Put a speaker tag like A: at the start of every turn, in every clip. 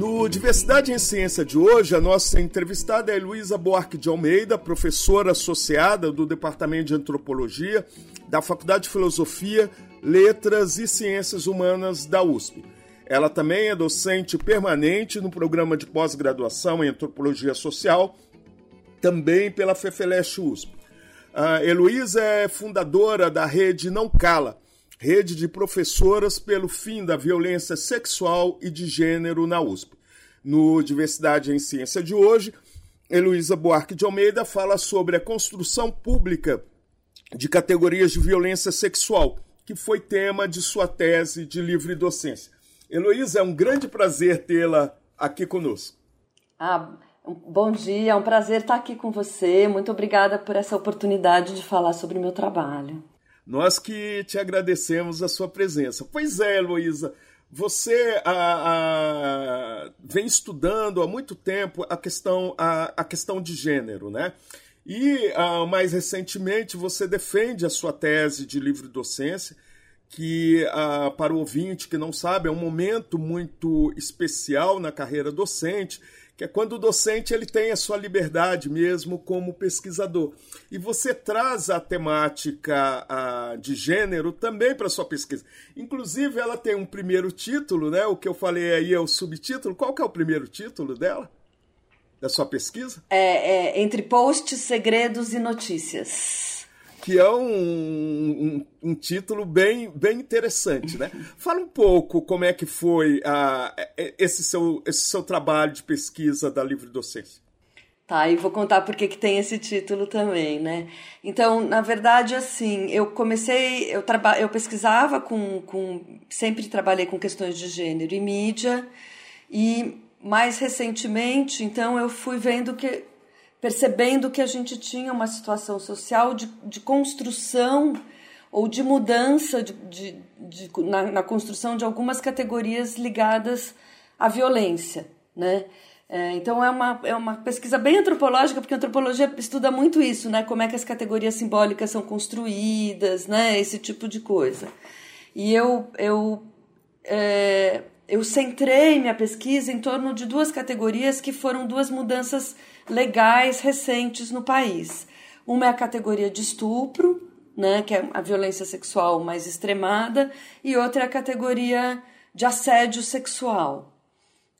A: No Diversidade em Ciência de hoje, a nossa entrevistada é Luísa Buarque de Almeida, professora associada do Departamento de Antropologia da Faculdade de Filosofia, Letras e Ciências Humanas da USP. Ela também é docente permanente no programa de pós-graduação em Antropologia Social, também pela FEFELESH USP. A Heloísa é fundadora da rede Não Cala, rede de professoras pelo fim da violência sexual e de gênero na USP. No Diversidade em Ciência de hoje, Heloísa Buarque de Almeida fala sobre a construção pública de categorias de violência sexual, que foi tema de sua tese de livre docência. Heloísa, é um grande prazer tê-la aqui conosco.
B: Ah, Bom dia, é um prazer estar aqui com você. Muito obrigada por essa oportunidade de falar sobre o meu trabalho.
A: Nós que te agradecemos a sua presença. Pois é, Heloísa, você a, a, vem estudando há muito tempo a questão, a, a questão de gênero, né? E mais recentemente você defende a sua tese de livre docência, que para o ouvinte que não sabe é um momento muito especial na carreira docente que é quando o docente ele tem a sua liberdade mesmo como pesquisador. E você traz a temática a, de gênero também para sua pesquisa. Inclusive, ela tem um primeiro título, né? O que eu falei aí é o subtítulo. Qual que é o primeiro título dela? Da sua pesquisa?
B: É, é Entre Posts, Segredos e Notícias
A: que é um, um, um, título bem, bem interessante, né? Fala um pouco como é que foi uh, esse, seu, esse seu trabalho de pesquisa da livre docência.
B: Tá, e vou contar por que tem esse título também, né? Então, na verdade, assim, eu comecei, eu, traba, eu pesquisava com, com, sempre trabalhei com questões de gênero e mídia, e mais recentemente, então, eu fui vendo que percebendo que a gente tinha uma situação social de, de construção ou de mudança de, de, de na, na, construção de algumas categorias ligadas à violência, né? É, então é uma, é uma pesquisa bem antropológica, porque a antropologia estuda muito isso, né? Como é que as categorias simbólicas são construídas, né? Esse tipo de coisa. E eu, eu, é, eu centrei minha pesquisa em torno de duas categorias que foram duas mudanças legais recentes no país. Uma é a categoria de estupro, né, que é a violência sexual mais extremada, e outra é a categoria de assédio sexual.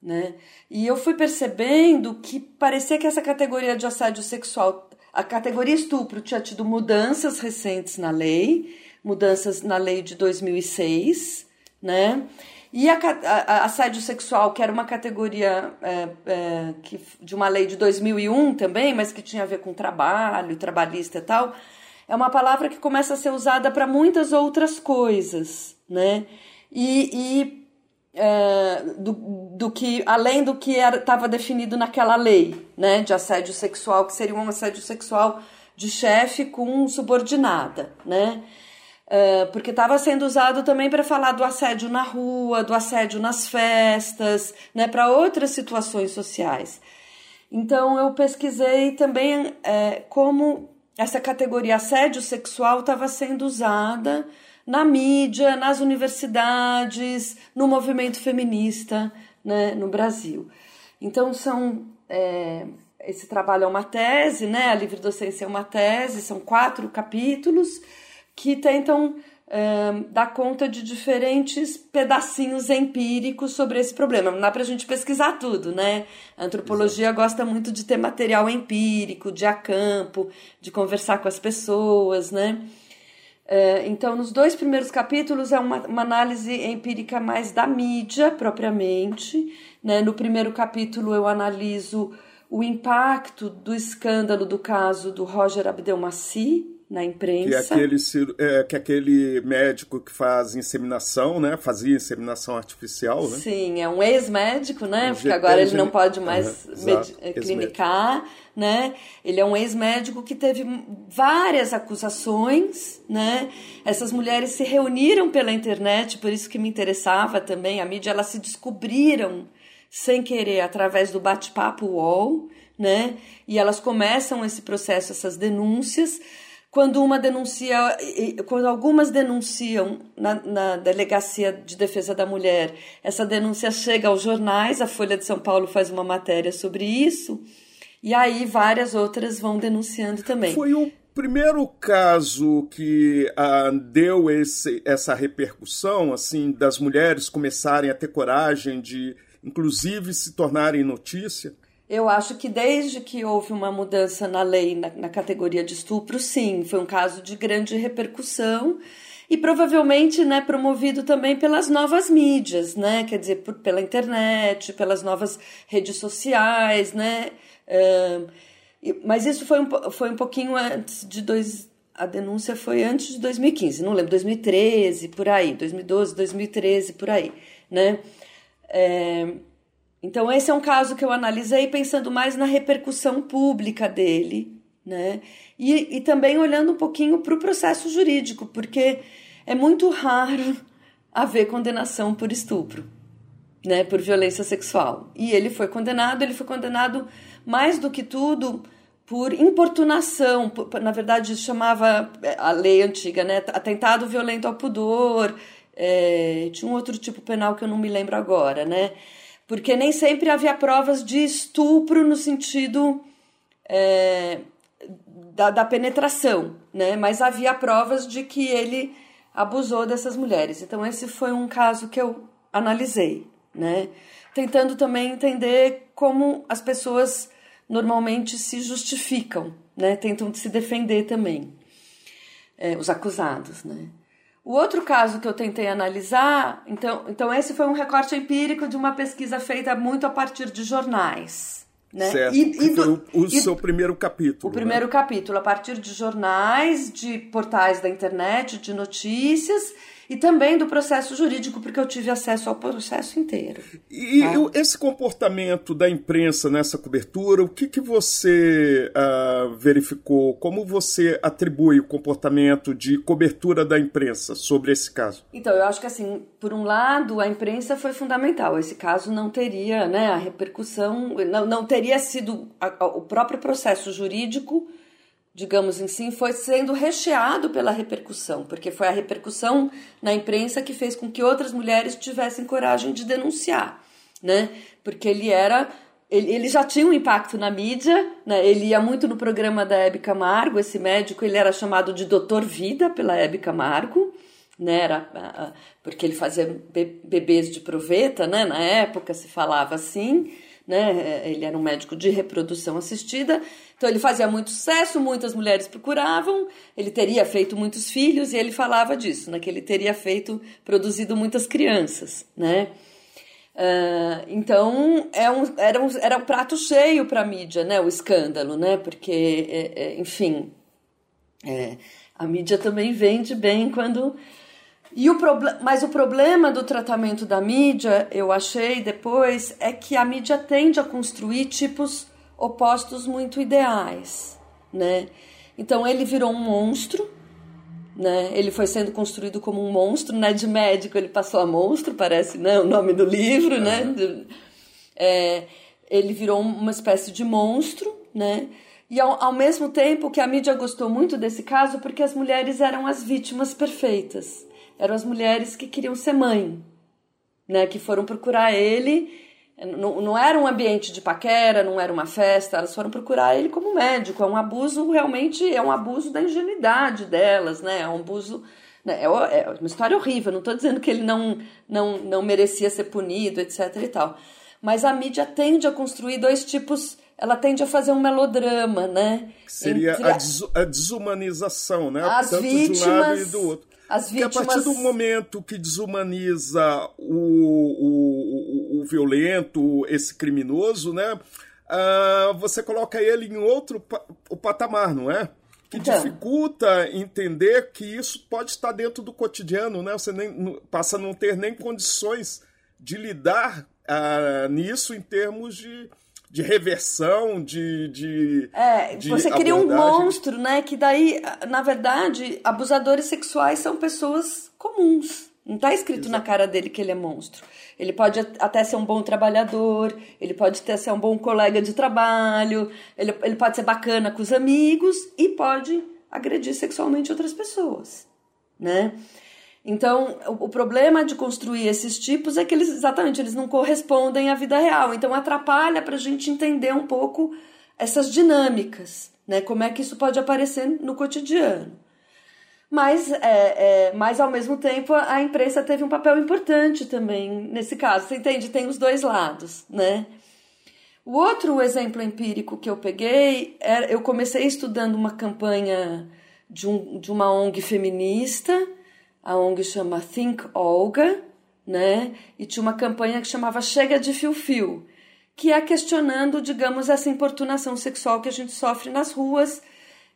B: Né? E eu fui percebendo que parecia que essa categoria de assédio sexual, a categoria estupro tinha tido mudanças recentes na lei, mudanças na lei de 2006, né? E a, a, assédio sexual, que era uma categoria é, é, que, de uma lei de 2001 também, mas que tinha a ver com trabalho, trabalhista e tal, é uma palavra que começa a ser usada para muitas outras coisas, né? E, e é, do, do que, além do que estava definido naquela lei, né? De assédio sexual, que seria um assédio sexual de chefe com subordinada, né? Uh, porque estava sendo usado também para falar do assédio na rua, do assédio nas festas, né, para outras situações sociais. Então eu pesquisei também é, como essa categoria assédio sexual estava sendo usada na mídia, nas universidades, no movimento feminista né, no Brasil. Então são é, esse trabalho é uma tese, né? A livre docência é uma tese, são quatro capítulos que tentam um, dar conta de diferentes pedacinhos empíricos sobre esse problema. Não dá para a gente pesquisar tudo, né? A antropologia Exato. gosta muito de ter material empírico, de acampo, de conversar com as pessoas, né? Uh, então, nos dois primeiros capítulos é uma, uma, análise empírica mais da mídia propriamente. Né? No primeiro capítulo eu analiso o impacto do escândalo do caso do Roger Abdelmaci, na imprensa.
A: Que é aquele, é, que é aquele médico que faz inseminação, né? Fazia inseminação artificial, né?
B: Sim, é um ex-médico, né? Porque agora ele não pode mais uhum, clinicar, né? Ele é um ex-médico que teve várias acusações, né? Essas mulheres se reuniram pela internet, por isso que me interessava também a mídia, elas se descobriram sem querer através do bate-papo UOL, né? E elas começam esse processo, essas denúncias quando uma denuncia, quando algumas denunciam na, na, delegacia de defesa da mulher, essa denúncia chega aos jornais, a Folha de São Paulo faz uma matéria sobre isso, e aí várias outras vão denunciando também.
A: Foi o primeiro caso que ah, deu esse, essa repercussão, assim, das mulheres começarem a ter coragem de, inclusive, se tornarem notícia?
B: Eu acho que desde que houve uma mudança na lei na, na, categoria de estupro, sim, foi um caso de grande repercussão e provavelmente, né, promovido também pelas novas mídias, né, quer dizer, por, pela internet, pelas novas redes sociais, né, mas isso foi um, foi um pouquinho antes de dois, a denúncia foi antes de 2015, não lembro, 2013, por aí, 2012, 2013, por aí, né, é, então, esse é um caso que eu analisei pensando mais na repercussão pública dele, né? E, e também olhando um pouquinho para o processo jurídico, porque é muito raro haver condenação por estupro, né? Por violência sexual. E ele foi condenado, ele foi condenado mais do que tudo por importunação, por, na verdade chamava é, a lei antiga, né? Atentado violento ao pudor, é, tinha um outro tipo penal que eu não me lembro agora, né? Porque nem sempre havia provas de estupro no sentido é, da, da, penetração, né? mas havia provas de que ele abusou dessas mulheres. Então, esse foi um caso que eu analisei, né? tentando também entender como as pessoas normalmente se justificam, né? tentam se defender também, é, os acusados. Né? O outro caso que eu tentei analisar, então, então esse foi um recorte empírico de uma pesquisa feita muito a partir de jornais. Né?
A: Certo, e, e do, o, e, seu primeiro capítulo.
B: O primeiro né? capítulo, a partir de jornais, de portais da internet, de notícias e também do processo jurídico, porque eu tive acesso ao processo inteiro.
A: E tá? esse comportamento da imprensa nessa cobertura, o que, que você uh, verificou? Como você atribui o comportamento de cobertura da imprensa sobre esse caso?
B: Então, eu acho que, assim, por um lado, a imprensa foi fundamental. Esse caso não teria né, a repercussão, não, não teria sido a, a, o próprio processo jurídico digamos assim, foi sendo recheado pela repercussão, porque foi a repercussão na imprensa que fez com que outras mulheres tivessem coragem de denunciar, né? Porque ele era ele, já tinha um impacto na mídia, né? Ele ia muito no programa da Hebe Camargo, esse médico, ele era chamado de Doutor Vida pela Hebe Camargo, né? Era, porque ele fazia bebês de proveta, né? Na época se falava assim né? Ele era um médico de reprodução assistida, então ele fazia muito sucesso, muitas mulheres procuravam, ele teria feito muitos filhos e ele falava disso, né? Que ele teria feito, produzido muitas crianças, né? Uh, então é um, era, um, era um prato cheio para a mídia, né? O escândalo, né? Porque, é, é, enfim, é, a mídia também vende bem quando e o mas o problema do tratamento da mídia, eu achei depois, é que a mídia tende a construir tipos opostos muito ideais, né? Então ele virou um monstro, né? Ele foi sendo construído como um monstro, né? De médico ele passou a monstro, parece, né? O nome do livro, uhum. né? É, ele virou uma espécie de monstro, né? E ao, ao mesmo tempo que a mídia gostou muito desse caso, porque as mulheres eram as vítimas perfeitas eram as mulheres que queriam ser mãe, né? Que foram procurar ele. Não, não era um ambiente de paquera, não era uma festa, elas foram procurar ele como médico. É um abuso, realmente, é um abuso da ingenuidade delas, né? É um abuso. Né? É, é uma história horrível, não estou dizendo que ele não, não, não merecia ser punido, etc e tal. Mas a mídia tende a construir dois tipos ela tende a fazer um melodrama, né?
A: Seria a, des a, desumanização, né? As Tanto vítimas, de um lado e do outro. As vítimas... Porque a partir do momento que desumaniza o, o, o, violento, esse criminoso, né? Uh, você coloca ele em outro pa o patamar, não é? que então. dificulta entender que isso pode estar dentro do cotidiano, né? Você nem, passa a não ter nem condições de lidar ah, nisso em termos de, de reversão, de, de
B: É, de você cria um monstro, né? Que daí, na verdade, abusadores sexuais são pessoas comuns. Não está escrito Exato. na cara dele que ele é monstro. Ele pode até ser um bom trabalhador, ele pode até ser um bom colega de trabalho, ele, ele pode ser bacana com os amigos e pode agredir sexualmente outras pessoas, né? Então, o, o problema de construir esses tipos é que eles, exatamente, eles não correspondem à vida real. Então, atrapalha para a gente entender um pouco essas dinâmicas, né? Como é que isso pode aparecer no cotidiano mas, é, é, mas ao mesmo tempo a imprensa teve um papel importante também nesse caso. Você entende? Tem os dois lados, né? O outro exemplo empírico que eu peguei, era, eu comecei estudando uma campanha de, um, de uma ONG feminista, a ONG chama Think Olga, né? E tinha uma campanha que chamava Chega de Fio Fio, que é questionando, digamos, essa importunação sexual que a gente sofre nas ruas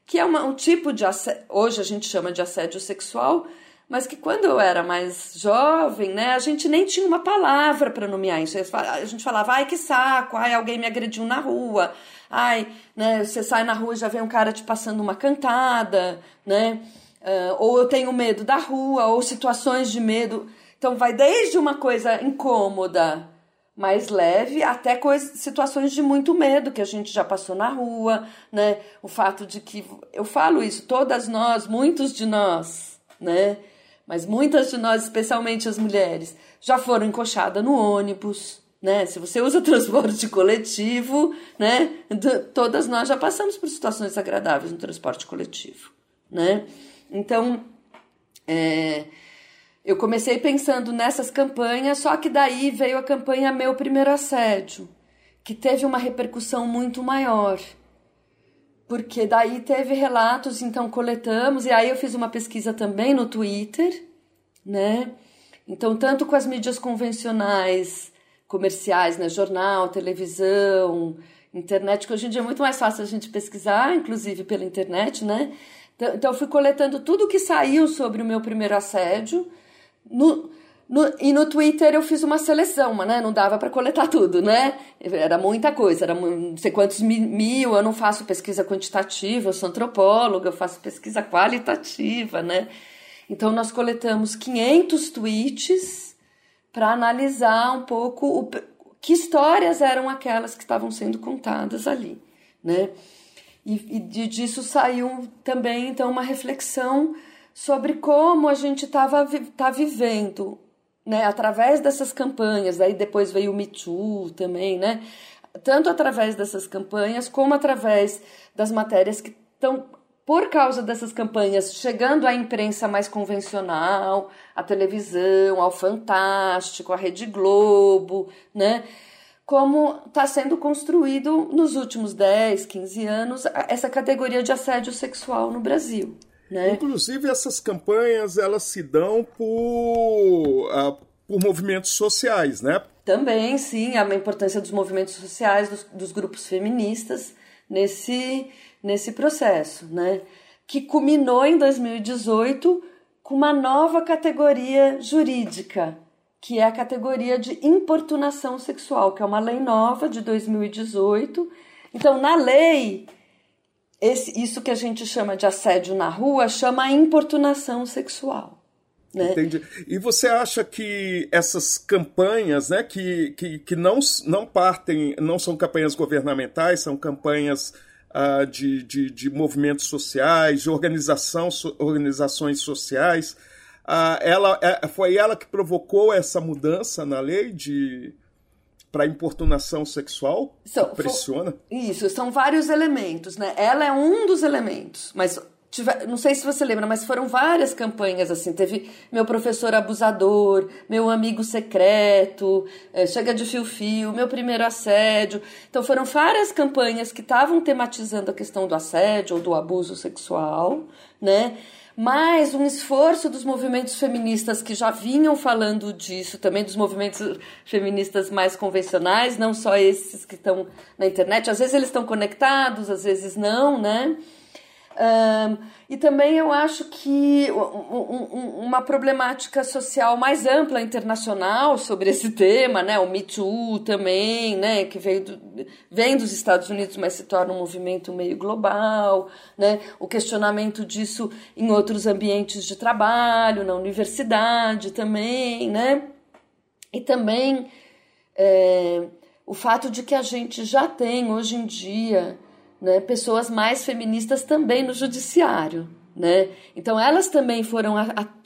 B: que é uma, um tipo de assédio, hoje a gente chama de assédio sexual, mas que quando eu era mais jovem, né, a gente nem tinha uma palavra para nomear isso. A gente falava, ai que saco, ai alguém me agrediu na rua, ai, né, você sai na rua e já vem um cara te passando uma cantada, né, uh, ou eu tenho medo da rua, ou situações de medo. Então vai desde uma coisa incômoda, mais leve, até coisas, situações de muito medo que a gente já passou na rua, né? O fato de que eu falo isso, todas nós, muitos de nós, né? Mas muitas de nós, especialmente as mulheres, já foram encoxadas no ônibus, né? Se você usa transporte coletivo, né? Todas nós já passamos por situações desagradáveis no transporte coletivo, né? Então, é, eu comecei pensando nessas campanhas, só que daí veio a campanha Meu Primeiro Assédio, que teve uma repercussão muito maior. Porque daí teve relatos, então coletamos, e aí eu fiz uma pesquisa também no Twitter, né? Então, tanto com as mídias convencionais, comerciais, né? Jornal, televisão, internet, que hoje em dia é muito mais fácil a gente pesquisar, inclusive pela internet, né? Então, então eu fui coletando tudo que saiu sobre o meu primeiro assédio no, no, e no Twitter eu fiz uma seleção, né? Não dava para coletar tudo, né? Era muita coisa, era não sei quantos mil. Eu não faço pesquisa quantitativa, eu sou antropóloga, eu faço pesquisa qualitativa, né? Então nós coletamos 500 tweets para analisar um pouco o, que histórias eram aquelas que estavam sendo contadas ali, né? E, e disso saiu também então uma reflexão sobre como a gente estava tá vivendo, né, através dessas campanhas. Aí depois veio o Me Too também, né? Tanto através dessas campanhas como através das matérias que estão por causa dessas campanhas, chegando à imprensa mais convencional, à televisão, ao Fantástico, à Rede Globo, né? Como está sendo construído nos últimos 10, 15 anos essa categoria de assédio sexual no Brasil. Né?
A: Inclusive, essas campanhas elas se dão por, uh, por movimentos sociais, né?
B: Também, sim, há uma importância dos movimentos sociais, dos, dos grupos feministas nesse, nesse processo, né? Que culminou em 2018 com uma nova categoria jurídica, que é a categoria de importunação sexual, que é uma lei nova de 2018. Então, na lei, esse, isso que a gente chama de assédio na rua chama importunação sexual. Né?
A: Entendi. E você acha que essas campanhas, né, que, que, que não, não partem, não são campanhas governamentais, são campanhas uh, de, de, de, movimentos sociais, de organização, organizações sociais, uh, ela, é, foi ela que provocou essa mudança na lei de, para importunação sexual?
B: São,
A: pressiona?
B: Isso, são vários elementos, né? Ela é um dos elementos, mas não sei se você lembra, mas foram várias campanhas assim. Teve meu professor abusador, meu amigo secreto, é, chega de fio-fio, meu primeiro assédio. Então foram várias campanhas que estavam tematizando a questão do assédio ou do abuso sexual, né? Mas um esforço dos movimentos feministas que já vinham falando disso, também dos movimentos feministas mais convencionais, não só esses que estão na internet. Às vezes eles estão conectados, às vezes não, né? Um, e também eu acho que uma problemática social mais ampla internacional sobre esse tema, né, o Me Too também, né, que veio do, vem dos Estados Unidos, mas se torna um movimento meio global, né, o questionamento disso em outros ambientes de trabalho, na universidade também, né, e também é, o fato de que a gente já tem hoje em dia né, pessoas mais feministas também no judiciário. Né? Então, elas também foram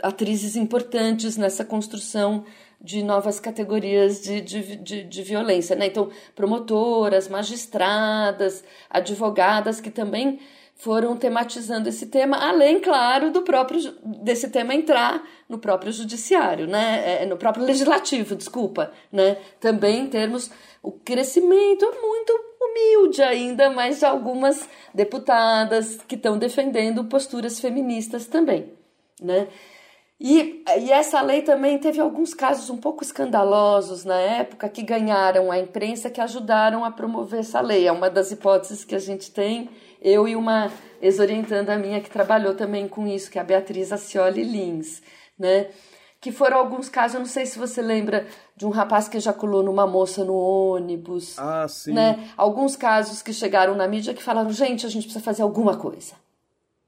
B: atrizes importantes nessa construção de novas categorias de, de, de, de, violência. Né? Então, promotoras, magistradas, advogadas que também foram tematizando esse tema, além, claro, do próprio desse tema entrar no próprio judiciário, né? É, no próprio legislativo, desculpa, né? Também em termos o crescimento é muito humilde ainda, mas de algumas deputadas que estão defendendo posturas feministas também, né? E, e essa lei também teve alguns casos um pouco escandalosos na época que ganharam a imprensa que ajudaram a promover essa lei. É uma das hipóteses que a gente tem, eu e uma ex-orientanda minha que trabalhou também com isso, que é a Beatriz Acioli Lins, né? Que foram alguns casos, eu não sei se você lembra de um rapaz que ejaculou numa moça no ônibus.
A: Ah, sim.
B: Né? Alguns casos que chegaram na mídia que falaram, gente, a gente precisa fazer alguma coisa.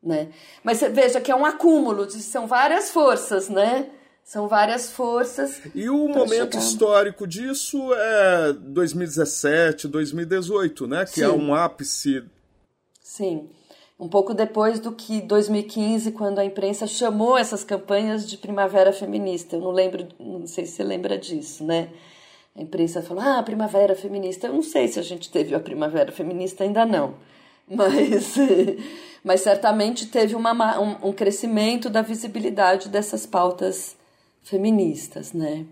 B: Né? Mas veja que é um acúmulo, de, são várias forças, né? São várias forças.
A: E o momento chegar... histórico disso é 2017, 2018, né? Que é Sim. é um ápice.
B: Sim um pouco depois do que 2015, quando a imprensa chamou essas campanhas de primavera feminista. Eu não lembro, não sei se você lembra disso, né? A imprensa falou: "Ah, primavera feminista". Eu não sei se a gente teve a primavera feminista ainda não. Mas mas certamente teve uma, um, um crescimento da visibilidade dessas pautas feministas, né?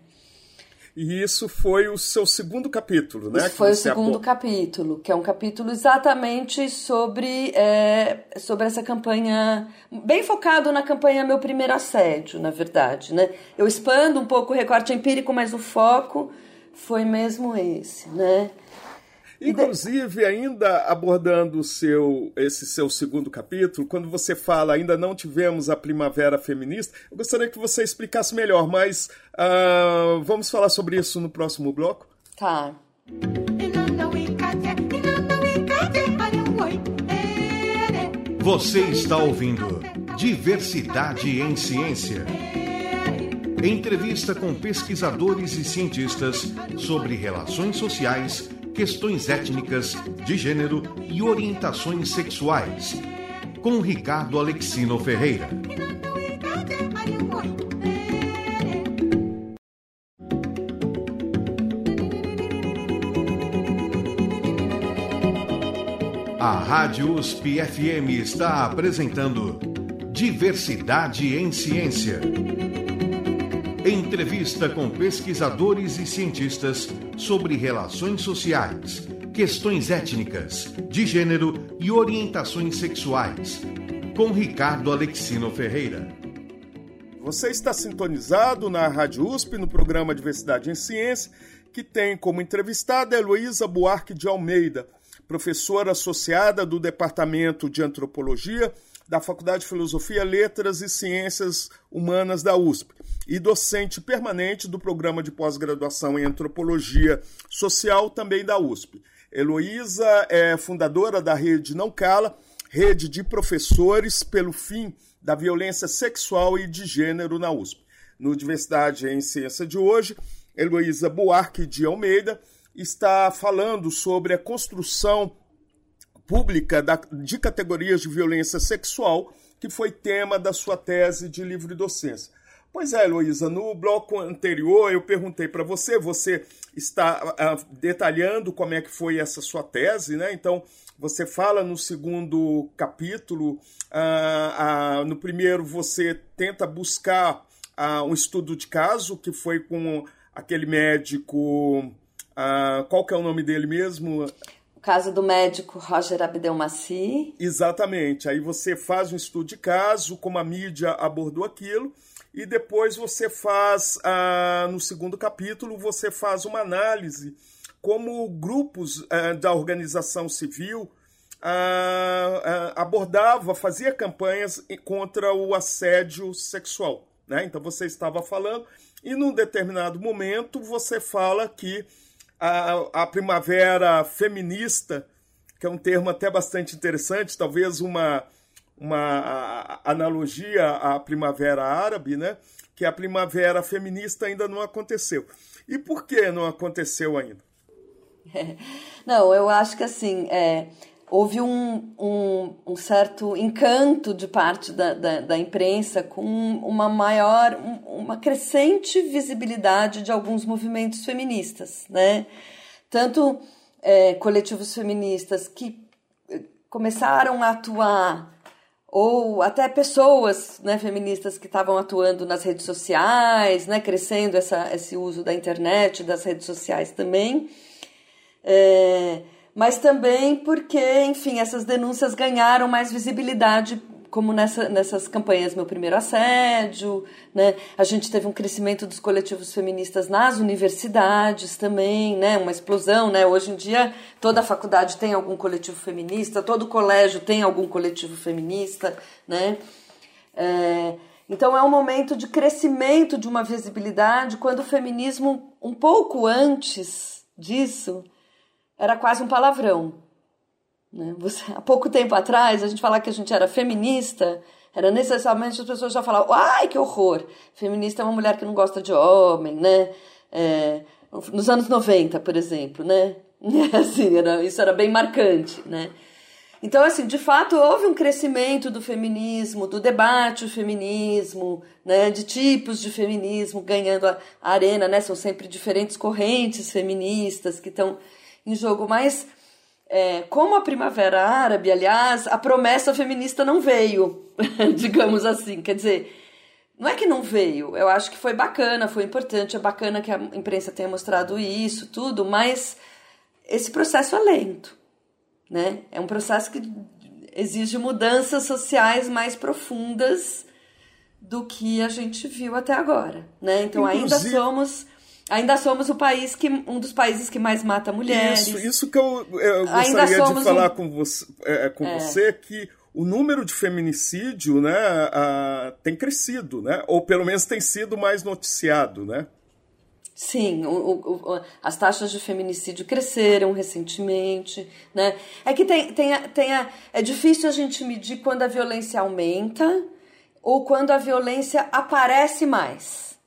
A: E isso foi o seu segundo capítulo, né?
B: Isso foi o segundo capítulo, que é um capítulo exatamente sobre, é, sobre essa campanha, bem focado na campanha Meu Primeiro Assédio, na verdade, né? Eu expando um pouco o recorte empírico, mas o foco foi mesmo esse, né?
A: Inclusive, ainda abordando seu, esse seu segundo capítulo, quando você fala ainda não tivemos a primavera feminista, eu gostaria que você explicasse melhor, mas uh, vamos falar sobre isso no próximo bloco?
B: Tá.
C: Você está ouvindo Diversidade em Ciência. Entrevista com pesquisadores e cientistas sobre relações sociais questões étnicas, de gênero e orientações sexuais. Com Ricardo Alexino Ferreira. A Rádio USP FM está apresentando Diversidade em Ciência. Entrevista com pesquisadores e cientistas sobre relações sociais, questões étnicas, de gênero e orientações sexuais, com Ricardo Alexino Ferreira.
A: Você está sintonizado na Rádio USP no programa Diversidade em Ciência, que tem como entrevistada Heloísa Buarque de Almeida, professora associada do Departamento de Antropologia da Faculdade de Filosofia, Letras e Ciências Humanas da USP e docente permanente do programa de pós-graduação em Antropologia Social também da USP. Heloísa é fundadora da rede Não Cala, rede de professores pelo fim da violência sexual e de gênero na USP. No Diversidade em Ciência de hoje, Heloísa Buarque de Almeida está falando sobre a construção pública da, de categorias de violência sexual, que foi tema da sua tese de livre docência. Pois é, Heloísa, no bloco anterior eu perguntei para você, você está uh, detalhando como é que foi essa sua tese, né? Então, você fala no segundo capítulo, uh, uh, no primeiro você tenta buscar um estudo de caso, que foi com aquele médico, qual que é o nome dele mesmo?
B: Caso do médico Roger Abdelmaci.
A: Exatamente. Aí você faz um estudo de caso, como a mídia abordou aquilo, e depois você faz, ah, no segundo capítulo, você faz uma análise como grupos ah, da organização civil ah, ah, abordava, fazia campanhas contra o assédio sexual. Né? Então você estava falando, e num determinado momento você fala que a, a primavera feminista, que é um termo até bastante interessante, talvez uma, uma analogia à primavera árabe, né? que a primavera feminista ainda não aconteceu. E por que não aconteceu ainda?
B: Não, eu acho que assim, é, houve um, um, um, certo encanto de parte da, da, da, imprensa com uma maior, uma crescente visibilidade de alguns movimentos feministas, né? Tanto é, coletivos feministas que eh, começaram a atuar ou até pessoas né, feministas que estavam atuando nas redes sociais, né, crescendo essa, esse uso da internet, das redes sociais também. É, mas também porque, enfim, essas denúncias ganharam mais visibilidade, como nessa, nessas campanhas Meu Primeiro Assédio, né? A gente teve um crescimento dos coletivos feministas nas universidades também, né? Uma explosão, né? Hoje em dia toda faculdade tem algum coletivo feminista, todo colégio tem algum coletivo feminista, né? É, então é um momento de crescimento de uma visibilidade quando o feminismo, um pouco antes disso, era quase um palavrão. Né? Você, há pouco tempo atrás, a gente falar que a gente era feminista, era necessariamente as pessoas já falavam, ai, que horror, feminista é uma mulher que não gosta de homem, né? É, nos anos 90, por exemplo, né? Assim, era, isso era bem marcante, né? Então, assim, de fato, houve um crescimento do feminismo, do debate do feminismo, né, de tipos de feminismo ganhando a arena, né? São sempre diferentes correntes feministas que estão em jogo, mas é, como a Primavera Árabe, aliás, a promessa feminista não veio, digamos assim. Quer dizer, não é que não veio, eu acho que foi bacana, foi importante, é bacana que a imprensa tenha mostrado isso, tudo, mas esse processo é lento, né? É um processo que exige mudanças sociais mais profundas do que a gente viu até agora, né? Então Inclusive... ainda somos Ainda somos o país que um dos países que mais mata mulheres.
A: Isso, isso que eu, eu gostaria de falar um... com, você, é, é, com é. você que o número de feminicídio, né, a, tem crescido, né? Ou pelo menos tem sido mais noticiado, né?
B: Sim, o, o, as taxas de feminicídio cresceram recentemente, né? É que tem, tem, tem a, é difícil a gente medir quando a violência aumenta ou quando a violência aparece mais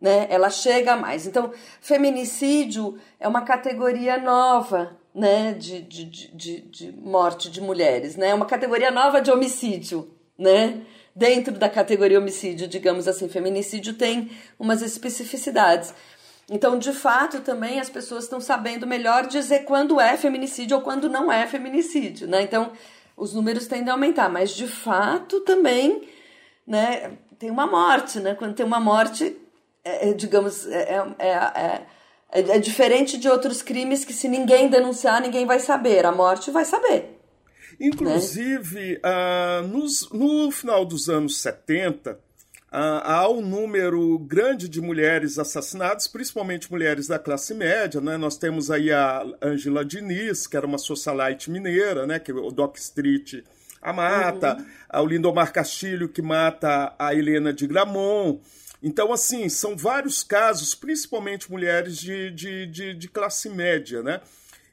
B: né? Ela chega mais. Então, feminicídio é uma categoria nova, né? De, de, de, de morte de mulheres, né? É uma categoria nova de homicídio, né? Dentro da categoria homicídio, digamos assim, feminicídio tem umas especificidades. Então, de fato, também as pessoas estão sabendo melhor dizer quando é feminicídio ou quando não é feminicídio, né? Então, os números tendem a aumentar, mas de fato também, né, tem uma morte, né? Quando tem uma morte, é, é, digamos, é, é, é, é, diferente de outros crimes que se ninguém denunciar, ninguém vai saber. A morte vai saber.
A: Inclusive, né? ah, nos, no final dos anos 70, ah, há um número grande de mulheres assassinadas, principalmente mulheres da classe média. Né? Nós temos aí a Angela Diniz, que era uma socialite mineira, né? que o Doc Street a mata, uhum. o Lindomar Castilho, que mata a Helena de Gramont. Então, assim, são vários casos, principalmente mulheres de, de, de, de classe média, né?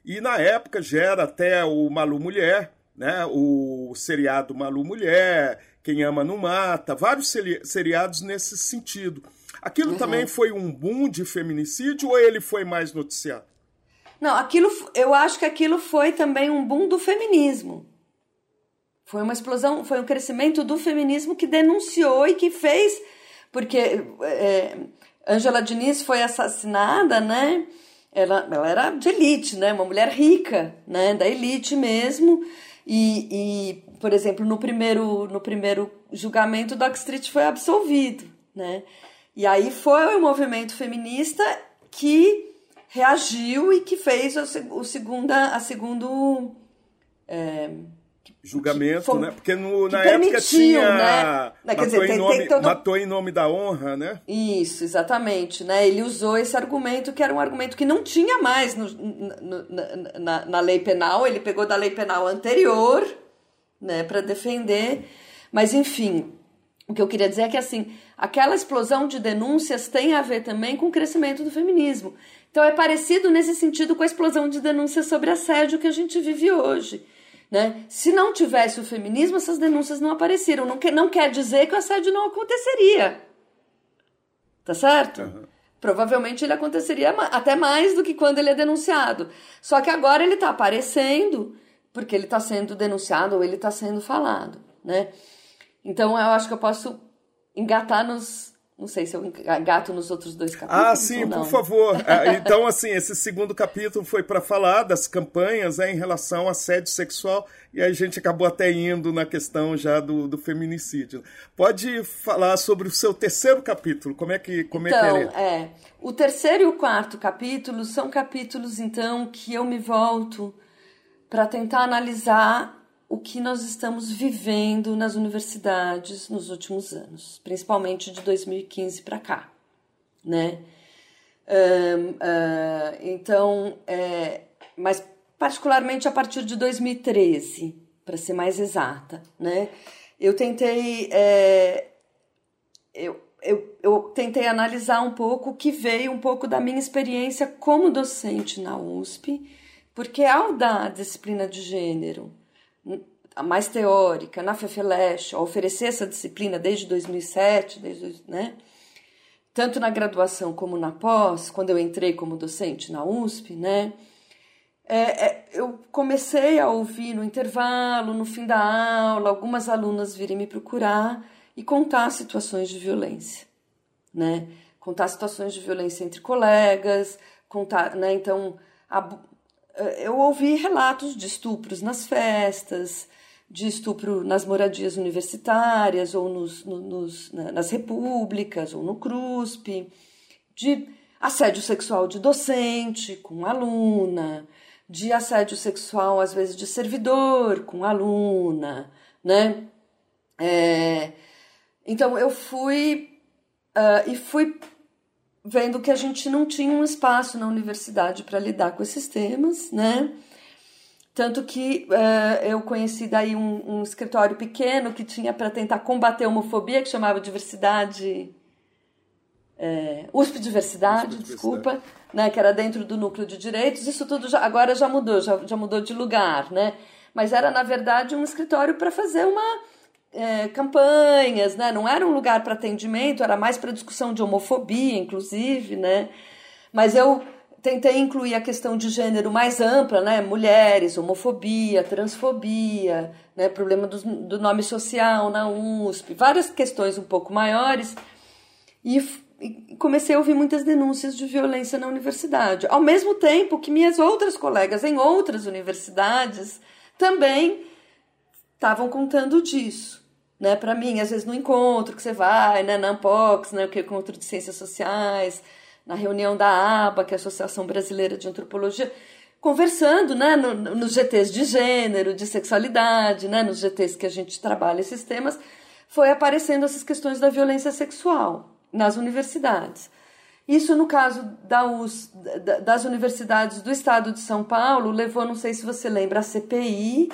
A: E na época gera até o Malu Mulher, né? O seriado Malu Mulher, Quem Ama Não Mata, vários seriados nesse sentido. Aquilo uhum. também foi um boom de feminicídio ou ele foi mais noticiado?
B: Não, aquilo, eu acho que aquilo foi também um boom do feminismo. Foi uma explosão, foi um crescimento do feminismo que denunciou e que fez porque é, Angela Diniz foi assassinada, né? Ela, ela era de elite, né? Uma mulher rica, né? Da elite mesmo. E, e, por exemplo, no primeiro, no primeiro julgamento, Doc Street foi absolvido, né? E aí foi o movimento feminista que reagiu e que fez o, o segunda, a segundo, é,
A: julgamento, foi, né? Porque no, na época tinha né? matou, dizer, em tem, nome, todo... matou em nome da honra, né?
B: Isso, exatamente, né? Ele usou esse argumento que era um argumento que não tinha mais no, no, na, na, na, lei penal. Ele pegou da lei penal anterior, né, para defender. Mas enfim, o que eu queria dizer é que assim, aquela explosão de denúncias tem a ver também com o crescimento do feminismo. Então é parecido nesse sentido com a explosão de denúncias sobre assédio que a gente vive hoje. Né? Se não tivesse o feminismo, essas denúncias não apareceram. Não, que, não quer dizer que o assédio não aconteceria. Tá certo? Uhum. Provavelmente ele aconteceria até mais do que quando ele é denunciado. Só que agora ele está aparecendo porque ele está sendo denunciado ou ele está sendo falado. Né? Então eu acho que eu posso engatar nos, não sei se eu gato nos outros dois capítulos.
A: Ah, sim, por favor. Ah, então, assim, esse segundo capítulo foi para falar das campanhas né, em relação ao assédio sexual e a gente acabou até indo na questão já do, do feminicídio. Pode falar sobre o seu terceiro capítulo? Como é que, como
B: então,
A: é, que
B: então, é, o terceiro e o quarto capítulo são capítulos, então, que eu me volto para tentar analisar o que nós estamos vivendo nas universidades nos últimos anos, principalmente de 2015 para cá, né? Um, uh, então, é, mas particularmente a partir de 2013, para ser mais exata, né? Eu tentei, é, eu, eu, eu tentei analisar um pouco o que veio um pouco da minha experiência como docente na USP, porque ao dar disciplina de gênero mais teórica, na FEFELESH, a oferecer essa disciplina desde 2007, desde, né? tanto na graduação como na pós, quando eu entrei como docente na USP, né? É, é, eu comecei a ouvir no intervalo, no fim da aula, algumas alunas virem me procurar e contar situações de violência, né? Contar situações de violência entre colegas, contar, né? Então, eu ouvi relatos de estupros nas festas, de estupro nas moradias universitárias ou nos, nos, nas repúblicas ou no CRUSP, de assédio sexual de docente com aluna, de assédio sexual às vezes de servidor com aluna, né? É, então eu fui uh, e fui vendo que a gente não tinha um espaço na universidade para lidar com esses temas, né? Tanto que uh, eu conheci daí um, um, escritório pequeno que tinha para tentar combater a homofobia, que chamava Diversidade. É, USP Diversidade, USP desculpa, né, que era dentro do núcleo de direitos. Isso tudo já, agora já mudou, já, já mudou de lugar, né? Mas era, na verdade, um escritório para fazer uma é, campanhas, né? Não era um lugar para atendimento, era mais para discussão de homofobia, inclusive, né? Mas eu tentei incluir a questão de gênero mais ampla, né? Mulheres, homofobia, transfobia, né? problema do, do nome social na USP, várias questões um pouco maiores. E, e comecei a ouvir muitas denúncias de violência na universidade. Ao mesmo tempo que minhas outras colegas em outras universidades também estavam contando disso. Né, para mim, às vezes no encontro que você vai, né, na Ampox, né, o encontro de ciências sociais, na reunião da ABA, que é a Associação Brasileira de Antropologia, conversando né, no, nos GTs de gênero, de sexualidade, né, nos GTs que a gente trabalha esses temas, foi aparecendo essas questões da violência sexual nas universidades. Isso, no caso da US, das universidades do estado de São Paulo, levou, não sei se você lembra, a CPI,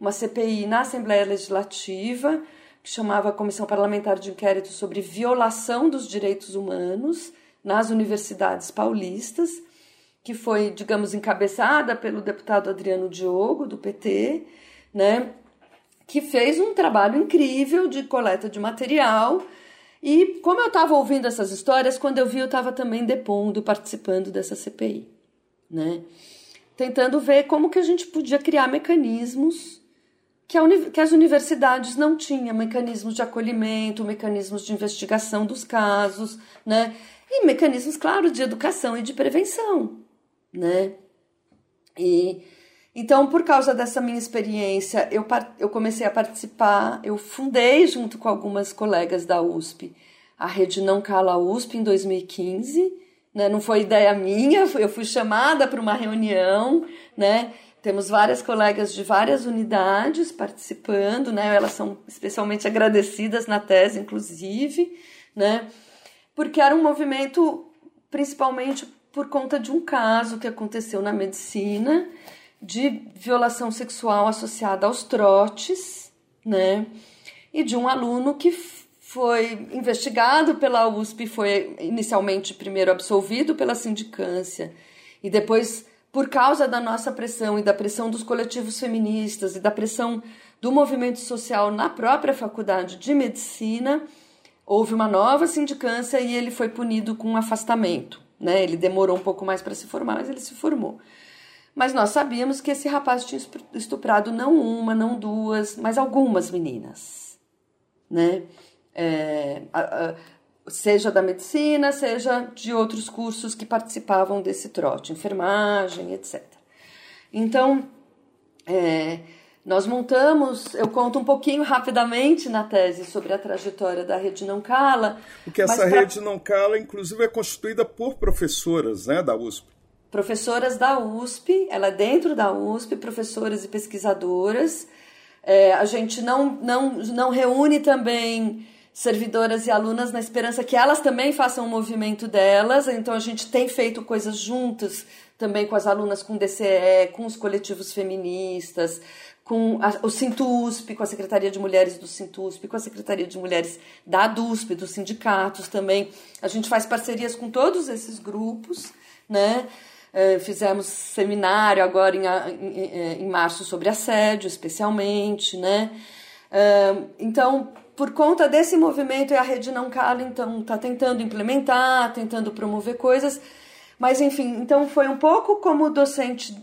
B: uma CPI na Assembleia Legislativa, que chamava Comissão Parlamentar de Inquérito sobre Violação dos Direitos Humanos, nas universidades paulistas, que foi, digamos, encabeçada pelo deputado Adriano Diogo, do PT, né, que fez um trabalho incrível de coleta de material. E como eu estava ouvindo essas histórias, quando eu vi, eu estava também depondo, participando dessa CPI, né? Tentando ver como que a gente podia criar mecanismos que, a, que as universidades não tinham, mecanismos de acolhimento, mecanismos de investigação dos casos, né? E mecanismos, claro, de educação e de prevenção, né? E então, por causa dessa minha experiência, eu, eu comecei a participar, eu fundei junto com algumas colegas da USP a Rede Não Cala USP em 2015, né? Não foi ideia minha, eu fui chamada para uma reunião, né? Temos várias colegas de várias unidades participando, né? Elas são especialmente agradecidas na tese, inclusive, né? Porque era um movimento principalmente por conta de um caso que aconteceu na medicina de violação sexual associada aos trotes, né? E de um aluno que foi investigado pela USP, foi inicialmente primeiro absolvido pela sindicância e depois por causa da nossa pressão e da pressão dos coletivos feministas e da pressão do movimento social na própria faculdade de medicina, houve uma nova sindicância e ele foi punido com um afastamento. Né? Ele demorou um pouco mais para se formar, mas ele se formou. Mas nós sabíamos que esse rapaz tinha estuprado não uma, não duas, mas algumas meninas. Né? É, a, a, seja da medicina, seja de outros cursos que participavam desse trote, enfermagem, etc. Então, é, nós montamos, eu conto um pouquinho rapidamente na tese sobre a trajetória da Rede Não Cala.
A: Porque essa pra... Rede Não Cala, inclusive, é constituída por professoras né, da USP.
B: Professoras da USP, ela é dentro da USP, professoras e pesquisadoras. É, a gente não, não, não reúne também servidoras e alunas na esperança que elas também façam o movimento delas. Então a gente tem feito coisas juntas também com as alunas com DCE, com os coletivos feministas, com a, o Sintusp, com a Secretaria de Mulheres do Sintusp, com a Secretaria de Mulheres da DUSP, dos sindicatos também. A gente faz parcerias com todos esses grupos, né? Uh, fizemos seminário agora em, em, em, março sobre assédio, especialmente, né? Uh, então, por conta desse movimento, a Rede Não Cala, então, está tentando implementar, tentando promover coisas, mas enfim, então foi um pouco como docente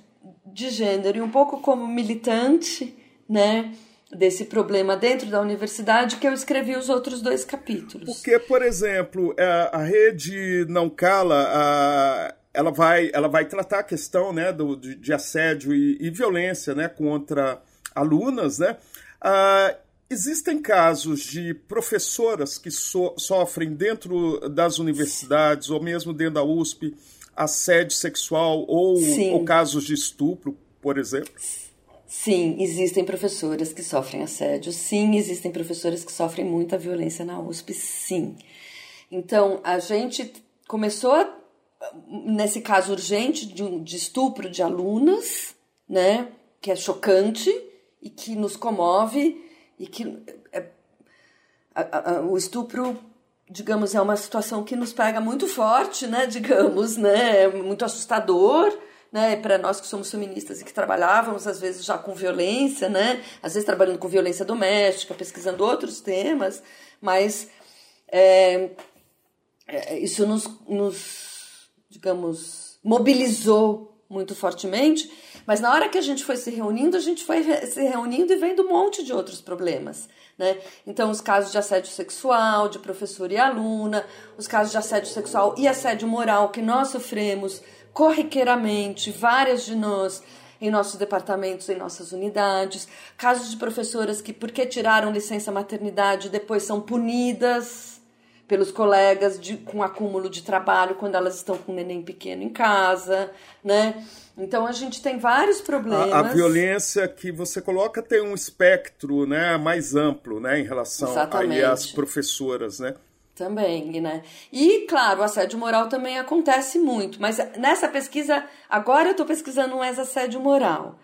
B: de gênero e um pouco como militante, né, desse problema dentro da universidade que eu escrevi os outros dois capítulos.
A: Porque, por exemplo, é, a Rede Não Cala, a, ela vai, ela vai tratar a questão, né, do, de, assédio e, e, violência, né, contra alunas, né, ah, Existem casos de professoras que so sofrem dentro das universidades ou mesmo dentro da USP assédio sexual ou, ou casos de estupro, por exemplo?
B: Sim, existem professoras que sofrem assédio. Sim, existem professoras que sofrem muita violência na USP. Sim. Então, a gente começou, nesse caso urgente, de, de estupro de alunas, né? Que é chocante e que nos comove e que é, a, a, o estupro digamos é uma situação que nos pega muito forte né digamos né muito assustador né para nós que somos feministas e que trabalhávamos às vezes já com violência né às vezes trabalhando com violência doméstica pesquisando outros temas mas é, é, isso nos, nos digamos mobilizou muito fortemente mas na hora que a gente foi se reunindo, a gente foi se reunindo e vendo um monte de outros problemas. Né? Então, os casos de assédio sexual, de professor e aluna, os casos de assédio sexual e assédio moral que nós sofremos corriqueiramente, várias de nós, em nossos departamentos, em nossas unidades, casos de professoras que, porque tiraram licença maternidade, depois são punidas pelos colegas de, com acúmulo de trabalho quando elas estão com um neném pequeno em casa, né? Então a gente tem vários problemas.
A: A, a, violência que você coloca tem um espectro, né, mais amplo, né, em relação aí às professoras, né?
B: Também, né? E, claro, o assédio moral também acontece muito, mas nessa pesquisa, agora eu estou pesquisando um ex-assédio moral.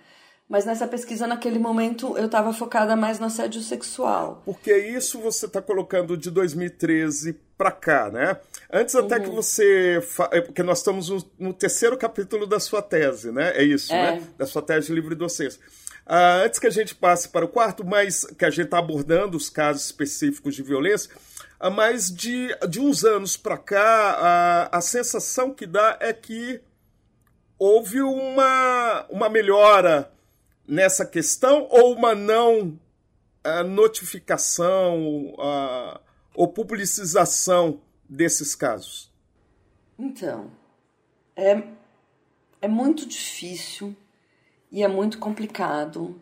B: Mas nessa pesquisa, naquele momento, eu estava focada mais no assédio sexual.
A: Porque isso você está colocando de 2013 para cá, né? Antes até uhum. que você... Fa... É, porque nós estamos no, no, terceiro capítulo da sua tese, né? É isso, é. né? Da sua tese de livre docência. Ah, antes que a gente passe para o quarto, mas que a gente está abordando os casos específicos de violência, ah, mas de, de uns anos para cá, a, a sensação que dá é que houve uma, uma melhora nessa questão ou uma não uh, notificação uh, ou publicização desses casos?
B: Então, é, é muito difícil e é muito complicado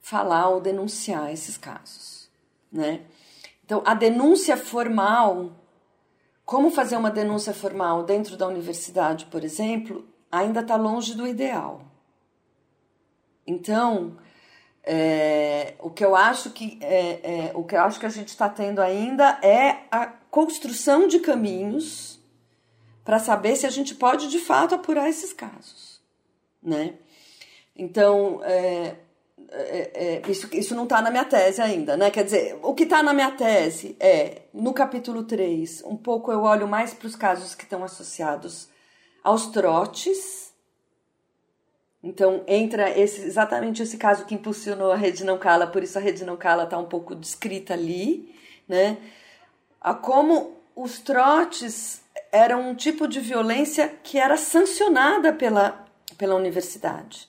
B: falar ou denunciar esses casos, né? Então, a denúncia formal, como fazer uma denúncia formal dentro da universidade, por exemplo, ainda está longe do ideal Então, é, o que eu acho que é, é, o que eu acho que a gente está tendo ainda é a construção de caminhos para saber se a gente pode de fato apurar esses casos, né? Então, é, é, é, isso, isso não está na minha tese ainda, né? Quer dizer, o que está na minha tese é, no capítulo 3, um pouco eu olho mais para os casos que estão associados aos trotes, então entra esse, exatamente esse caso que impulsionou a rede não cala, por isso a rede não cala está um pouco descrita ali, né? A como os trotes eram um tipo de violência que era sancionada pela, pela universidade.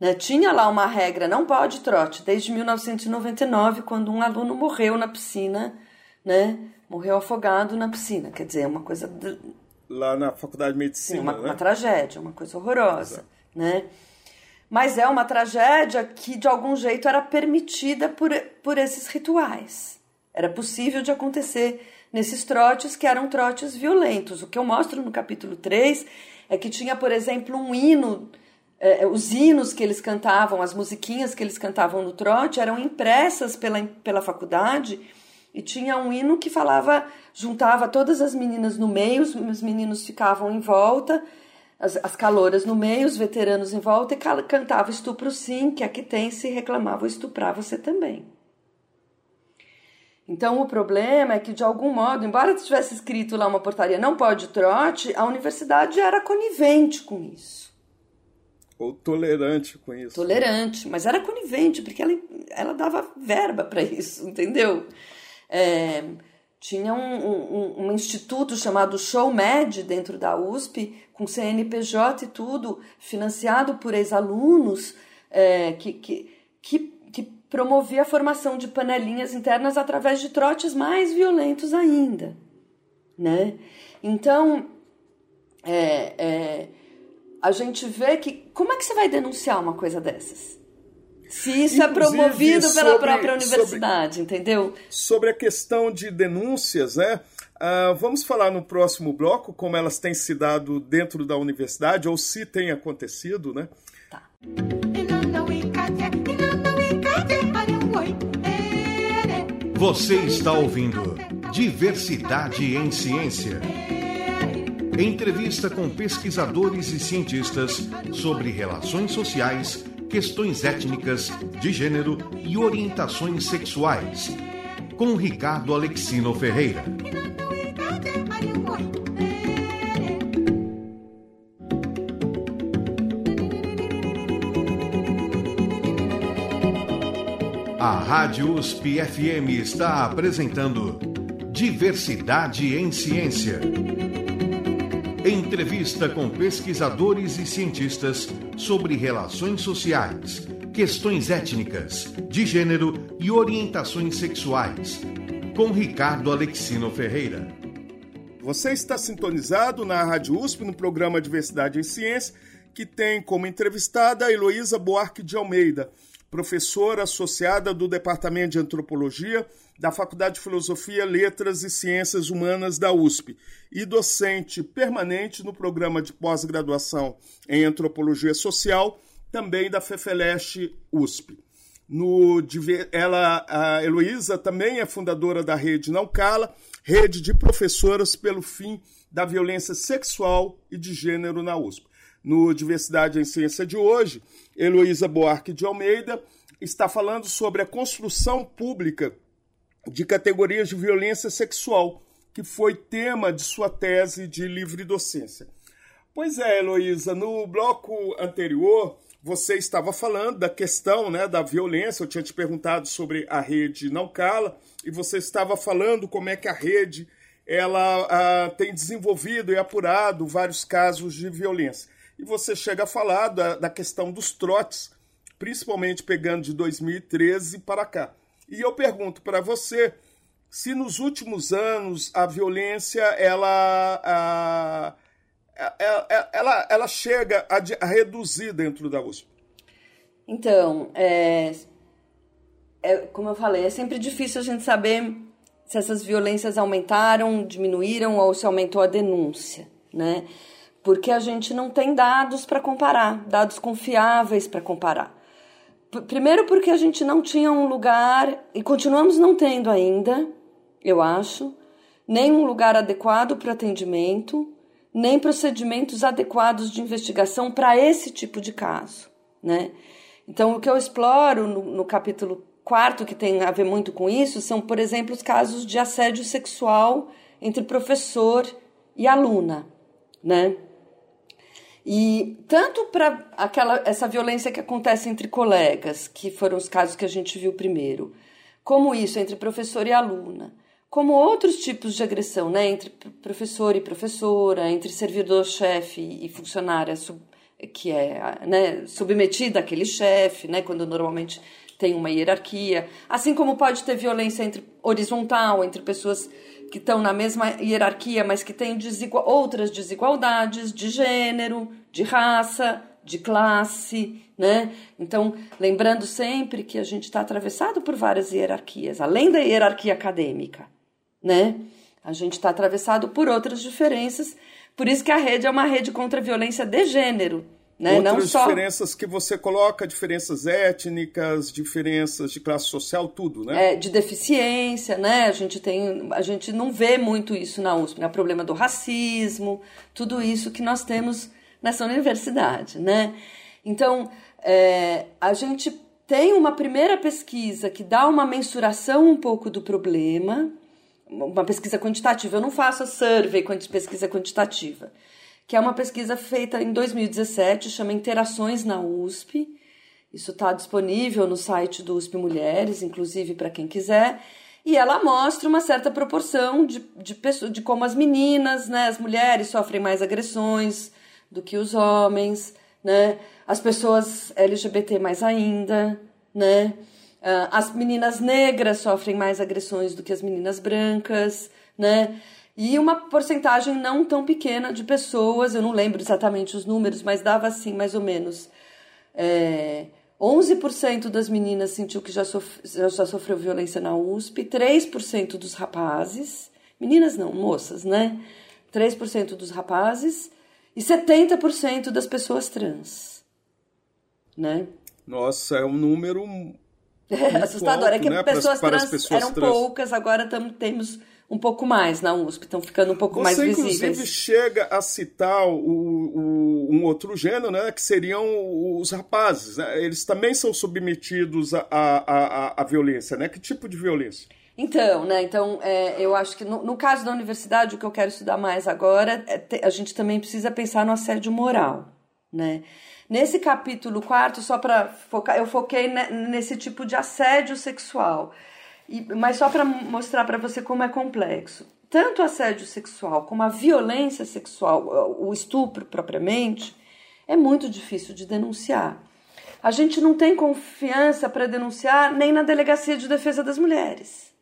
B: Né? Tinha lá uma regra, não pode trote, desde 1999, quando um aluno morreu na piscina, né? morreu afogado na piscina. Quer dizer, é uma coisa.
A: Lá na faculdade de medicina.
B: Sim, uma,
A: né?
B: uma tragédia, uma coisa horrorosa. Exato né? Mas é uma tragédia que de algum jeito era permitida por, por esses rituais. Era possível de acontecer nesses trotes que eram trotes violentos. O que eu mostro no capítulo 3 é que tinha, por exemplo, um hino, eh, os hinos que eles cantavam, as musiquinhas que eles cantavam no trote eram impressas pela, pela faculdade e tinha um hino que falava, juntava todas as meninas no meio, os meninos ficavam em volta as, as caloras no meio, os veteranos em volta, e cantava estupro sim, que aqui tem, se reclamava estuprar você também. Então o problema é que, de algum modo, embora tivesse escrito lá uma portaria não pode trote, a universidade era conivente com isso.
A: Ou tolerante com isso.
B: Tolerante, mas era conivente, porque ela, ela dava verba para isso, entendeu? É, tinha um, um, um, instituto chamado ShowMed dentro da USP, com CNPJ e tudo, financiado por ex-alunos, é, que, que, que, que promovia a formação de panelinhas internas através de trotes mais violentos ainda. Né? Então, é, é, a gente vê que. Como é que você vai denunciar uma coisa dessas? Se isso é promovido pela sobre, própria universidade, sobre, entendeu?
A: Sobre a questão de denúncias, né? Uh, vamos falar no próximo bloco como elas têm se dado dentro da universidade ou se tem acontecido, né? Tá.
C: Você está ouvindo Diversidade em Ciência. Entrevista com pesquisadores e cientistas sobre relações sociais questões étnicas, de gênero e orientações sexuais. Com Ricardo Alexino Ferreira. A Rádio USP FM está apresentando Diversidade em Ciência. Entrevista com pesquisadores e cientistas sobre relações sociais, questões étnicas, de gênero e orientações sexuais, com Ricardo Alexino Ferreira.
A: Você está sintonizado na Rádio USP no programa Diversidade em Ciência, que tem como entrevistada a Heloísa Buarque de Almeida, professora associada do Departamento de Antropologia da Faculdade de Filosofia, Letras e Ciências Humanas da USP e docente permanente no programa de pós-graduação em Antropologia Social, também da FEFELESTE USP. No, ela, a Heloísa também é fundadora da Rede Não Cala, rede de professoras pelo fim da violência sexual e de gênero na USP. No Diversidade em Ciência de hoje, Heloísa Buarque de Almeida está falando sobre a construção pública de categorias de violência sexual, que foi tema de sua tese de livre docência. Pois é, Heloísa, no bloco anterior você estava falando da questão né, da violência, eu tinha te perguntado sobre a rede Não Cala, e você estava falando como é que a rede ela ah, tem desenvolvido e apurado vários casos de violência. E você chega a falar da, da questão dos trotes, principalmente pegando de 2013 para cá. E eu pergunto para você se nos últimos anos a violência ela, a, a, ela, ela chega a, a, reduzir dentro da USP.
B: Então, é, é, como eu falei, é sempre difícil a gente saber se essas violências aumentaram, diminuíram ou se aumentou a denúncia, né? Porque a gente não tem dados para comparar, dados confiáveis para comparar. Primeiro porque a gente não tinha um lugar, e continuamos não tendo ainda, eu acho, nem um lugar adequado para atendimento, nem procedimentos adequados de investigação para esse tipo de caso, né? Então, o que eu exploro no, no capítulo quarto, que tem a ver muito com isso, são, por exemplo, os casos de assédio sexual entre professor e aluna, né? E tanto para aquela essa violência que acontece entre colegas, que foram os casos que a gente viu primeiro, como isso entre professor e aluna, como outros tipos de agressão, né, entre professor e professora, entre servidor-chefe e funcionária sub, que é né, submetida àquele chefe, né, quando normalmente tem uma hierarquia, assim como pode ter violência entre horizontal entre pessoas que estão na mesma hierarquia, mas que têm desigual, outras desigualdades de gênero, de raça, de classe, né? Então, lembrando sempre que a gente está atravessado por várias hierarquias, além da hierarquia acadêmica, né? A gente está atravessado por outras diferenças, por isso que a rede é uma rede contra a violência de gênero, né?
A: Outras
B: só...
A: diferenças que você coloca, diferenças étnicas, diferenças de classe social, tudo, né?
B: É, de deficiência, né? A gente tem, a gente não vê muito isso na USP, né? O problema do racismo, tudo isso que nós temos nessa universidade, né? Então, é, a gente tem uma primeira pesquisa que dá uma mensuração um pouco do problema, uma pesquisa quantitativa. Eu não faço a survey pesquisa quantitativa que é uma pesquisa feita em 2017, chama Interações na USP. Isso está disponível no site do USP Mulheres, inclusive para quem quiser. E ela mostra uma certa proporção de, de, pessoas, de como as meninas, né, as mulheres sofrem mais agressões do que os homens, né? As pessoas LGBT mais ainda, né? Ah, as meninas negras sofrem mais agressões do que as meninas brancas, né? E uma porcentagem não tão pequena de pessoas, eu não lembro exatamente os números, mas dava assim, mais ou menos. É, 11% das meninas sentiu que já, sof já sofreu violência na USP, 3% dos rapazes, meninas não, moças, né? 3% dos rapazes e 70% das pessoas trans, né?
A: Nossa, é um número
B: é, assustador. Alto, é que né? pessoas para, trans para pessoas eram trans. poucas, agora temos um pouco mais na USP, estão ficando um pouco
A: Você,
B: mais
A: visíveis.
B: Você,
A: inclusive, chega a citar o, o, um outro gênero, né, que seriam os rapazes. Né? Eles também são submetidos à a, a, a, violência, né? Que tipo de violência?
B: Então, né? Então, é, eu acho que no, no, caso da universidade, o que eu quero estudar mais agora, é te, a gente também precisa pensar no assédio moral, né? Nesse capítulo quarto, só para focar, eu foquei nesse tipo de assédio sexual. E, mas só para mostrar para você como é complexo. Tanto o assédio sexual como a violência sexual, o estupro propriamente, é muito difícil de denunciar. A gente não tem confiança para denunciar nem na Delegacia de Defesa das Mulheres.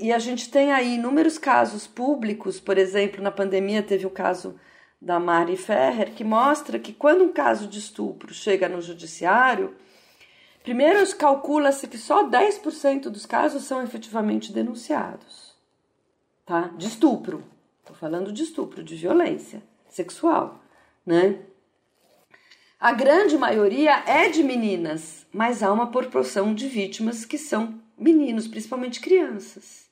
B: e a gente tem aí inúmeros casos públicos, por exemplo, na pandemia teve o caso da Mari Ferrer, que mostra que quando um caso de estupro chega no judiciário, Primeiro, calcula-se que só 10% dos casos são efetivamente denunciados, tá? De estupro. Estou falando de estupro, de violência sexual, né? A grande maioria é de meninas, mas há uma proporção de vítimas que são meninos, principalmente crianças,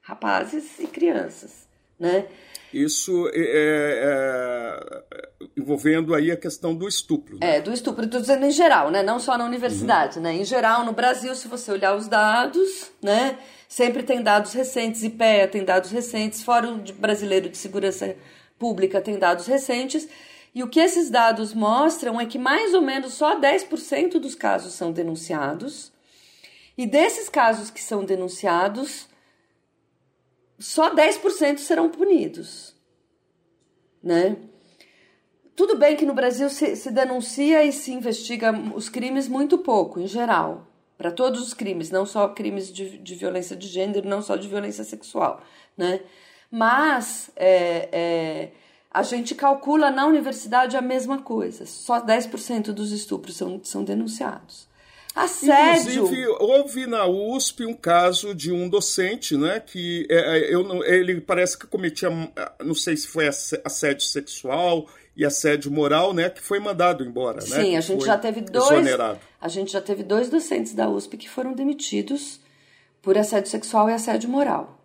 B: rapazes e crianças, né?
A: Isso é, é, é, envolvendo aí a questão do estupro.
B: Né? É, do estupro, estou dizendo em geral, né? Não só na universidade, uhum. né? Em geral, no Brasil, se você olhar os dados, né? Sempre tem dados recentes, IPEA tem dados recentes, Fórum Brasileiro de Segurança Pública tem dados recentes. E o que esses dados mostram é que mais ou menos só 10% dos casos são denunciados. E desses casos que são denunciados, só 10% serão punidos, né? Tudo bem que no Brasil se, se, denuncia e se investiga os crimes muito pouco, em geral, para todos os crimes, não só crimes de, de, violência de gênero, não só de violência sexual, né? Mas é, é, a gente calcula na universidade a mesma coisa, só 10% dos estupros são, são denunciados. Assédio.
A: Inclusive, houve na USP um caso de um docente, né, que é, é eu, ele parece que cometia, não sei se foi assédio sexual e assédio moral, né, que foi mandado embora,
B: Sim,
A: né?
B: Sim, a gente já teve dois. Exonerado. A gente já teve dois docentes da USP que foram demitidos por assédio sexual e assédio moral,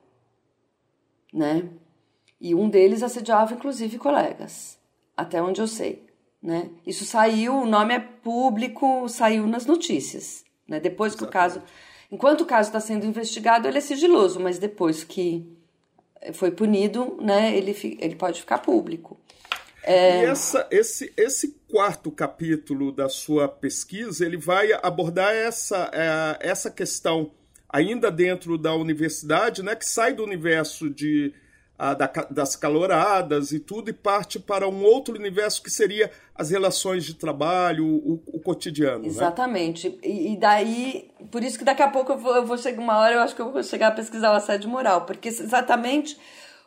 B: né? E um deles assediava inclusive colegas, até onde eu sei. Né? Isso saiu, o nome é público, saiu nas notícias. Né? Depois que Exatamente. o caso. Enquanto o caso está sendo investigado, ele é sigiloso, mas depois que foi punido, né, ele, ele pode ficar público.
A: É... E essa, esse, esse quarto capítulo da sua pesquisa, ele vai abordar essa, é, essa questão ainda dentro da universidade, né, que sai do universo de a, da, das caloradas e tudo, e parte para um outro universo que seria as relações de trabalho, o, o cotidiano. Né?
B: Exatamente. Né? E, e, daí, por isso que daqui a pouco eu vou, eu vou chegar, uma hora eu acho que eu vou chegar a pesquisar o assédio moral, porque exatamente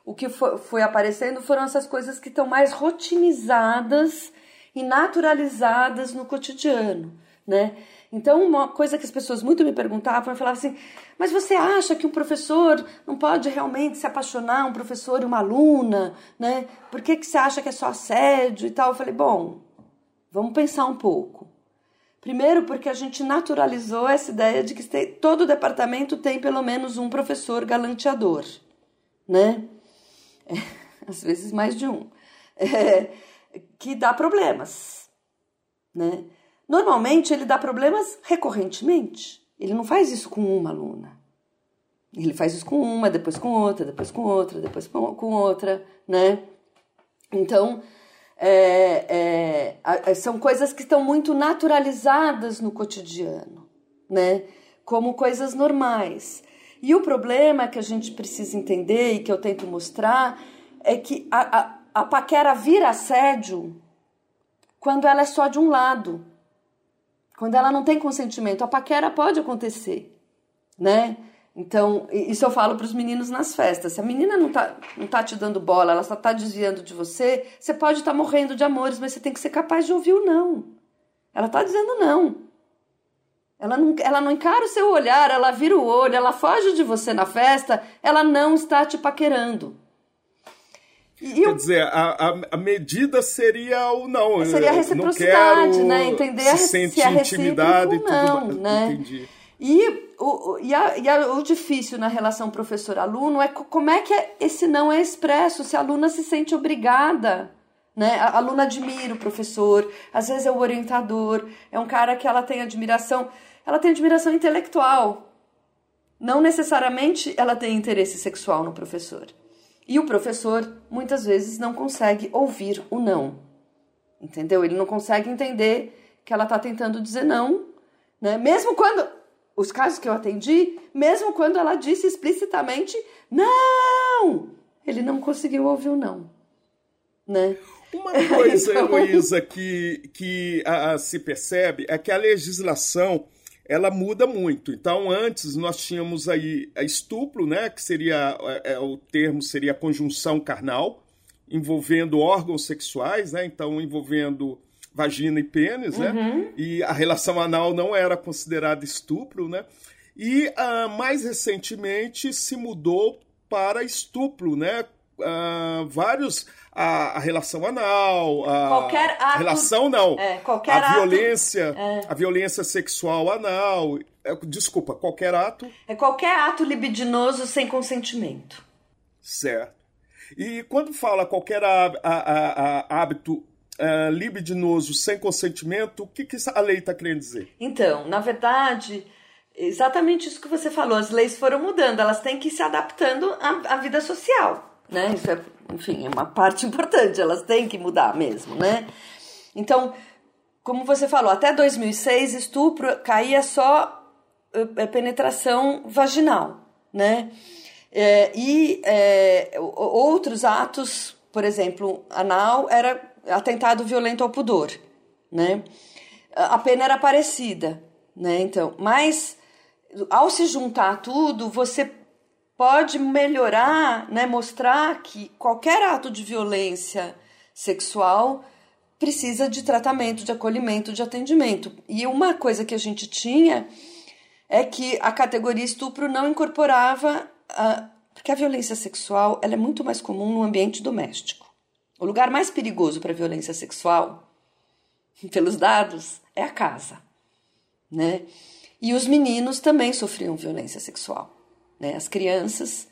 B: o que foi, foi aparecendo foram essas coisas que estão mais rotinizadas e naturalizadas no cotidiano, né? Então, uma coisa que as pessoas muito me perguntavam, eu falava assim: mas você acha que um professor não pode realmente se apaixonar, um professor e uma aluna, né? Por que, que você acha que é só assédio e tal? Eu falei: bom, vamos pensar um pouco. Primeiro, porque a gente naturalizou essa ideia de que todo departamento tem pelo menos um professor galanteador, né? É, às vezes mais de um, é, que dá problemas, né? Normalmente ele dá problemas recorrentemente. Ele não faz isso com uma aluna. Ele faz isso com uma, depois com outra, depois com outra, depois com outra, né? Então, é, é, são coisas que estão muito naturalizadas no cotidiano, né? Como coisas normais. E o problema que a gente precisa entender e que eu tento mostrar é que a, a, a paquera vira assédio quando ela é só de um lado. Quando ela não tem consentimento, a paquera pode acontecer, né? Então, isso eu falo para os meninos nas festas. Se a menina não tá, não tá te dando bola, ela só tá desviando de você, você pode estar tá morrendo de amores, mas você tem que ser capaz de ouvir o não. Ela tá dizendo não. Ela não, ela não encara o seu olhar, ela vira o olho, ela foge de você na festa, ela não está te paquerando.
A: E Quer eu... dizer, a, a, medida seria o não.
B: Seria a reciprocidade, né? Entender se,
A: sente se é intimidade e tudo
B: não, né? Entendi. E o, e, a, e a, o difícil na relação professor-aluno é como é que esse não é expresso, se a aluna se sente obrigada. Né? A aluna admira o professor, às vezes é o orientador, é um cara que ela tem admiração, ela tem admiração intelectual. Não necessariamente ela tem interesse sexual no professor. E o professor muitas vezes não consegue ouvir o não. Entendeu? Ele não consegue entender que ela está tentando dizer não, né? Mesmo quando os casos que eu atendi, mesmo quando ela disse explicitamente não, ele não conseguiu ouvir o não, né?
A: Uma coisa, então... Heloísa, que, que a, a, se percebe é que a legislação ela muda muito. Então, antes nós tínhamos aí a estupro, né, que seria é, é, o termo seria conjunção carnal, envolvendo órgãos sexuais, né? Então, envolvendo vagina e pênis, né? Uhum. E a relação anal não era considerada estupro, né? E uh, mais recentemente se mudou para estupro, né? Uh, vários a, a, relação anal, a
B: qualquer ato,
A: relação não,
B: é, qualquer
A: a violência, é. a violência sexual anal, é, desculpa, qualquer ato.
B: É qualquer ato libidinoso sem consentimento.
A: Certo. E quando fala qualquer hábito uh, libidinoso sem consentimento, o que, que a lei está querendo dizer?
B: Então, na verdade, exatamente isso que você falou. As leis foram mudando, elas têm que ir se adaptando à, à vida social né? Isso é, enfim, é uma parte importante, elas têm que mudar mesmo, né? Então, como você falou, até 2006 estupro caía só é, penetração vaginal, né? É, e é, outros atos, por exemplo, anal era atentado violento ao pudor, né? A pena era parecida, né? Então, mas ao se juntar tudo, você pode melhorar, né, mostrar que qualquer ato de violência sexual precisa de tratamento, de acolhimento, de atendimento. E uma coisa que a gente tinha é que a categoria estupro não incorporava a, porque a violência sexual ela é muito mais comum no ambiente doméstico. O lugar mais perigoso para violência sexual, pelos dados, é a casa, né? E os meninos também sofriam violência sexual, né? As crianças,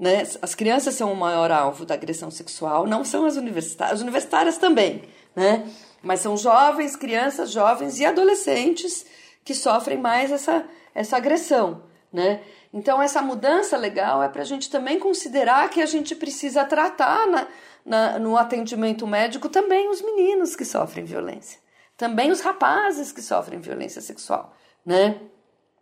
B: né? As crianças são o maior alvo da agressão sexual, não são as universitárias, as universitárias também, né? Mas são jovens, crianças, jovens e adolescentes que sofrem mais essa, essa agressão, né? Então, essa mudança legal é para a gente também considerar que a gente precisa tratar na, na, no atendimento médico também os meninos que sofrem violência, também os rapazes que sofrem violência sexual, né?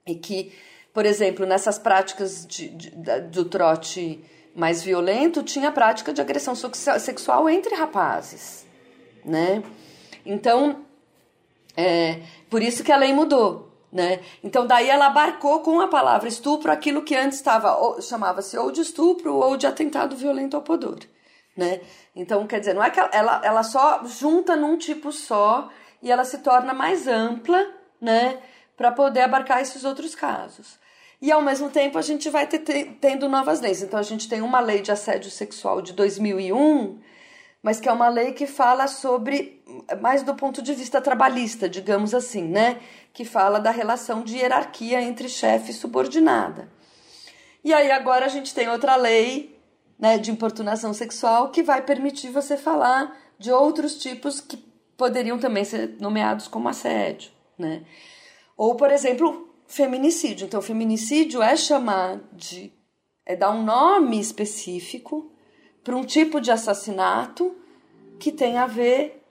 B: E que, por exemplo, nessas práticas de, de, do trote mais violento, tinha a prática de agressão sexual entre rapazes, né? Então, é, por isso que a lei mudou, né? Então daí ela abarcou com a palavra estupro aquilo que antes estava chamava-se ou de estupro ou de atentado violento ao pudor, né? Então quer dizer não é que ela, ela só junta num tipo só e ela se torna mais ampla, né? Para poder abarcar esses outros casos. E ao mesmo tempo a gente vai ter, ter, tendo novas leis. Então a gente tem uma lei de assédio sexual de 2001 mas que é uma lei que fala sobre, mais do ponto de vista trabalhista, digamos assim, né? Que fala da relação de hierarquia entre chefe e subordinada. E aí agora a gente tem outra lei né, de importunação sexual que vai permitir você falar de outros tipos que poderiam também ser nomeados como assédio, né? Ou, por exemplo, feminicídio. Então, feminicídio é chamar de. é dar um nome específico para um tipo de assassinato que tem a ver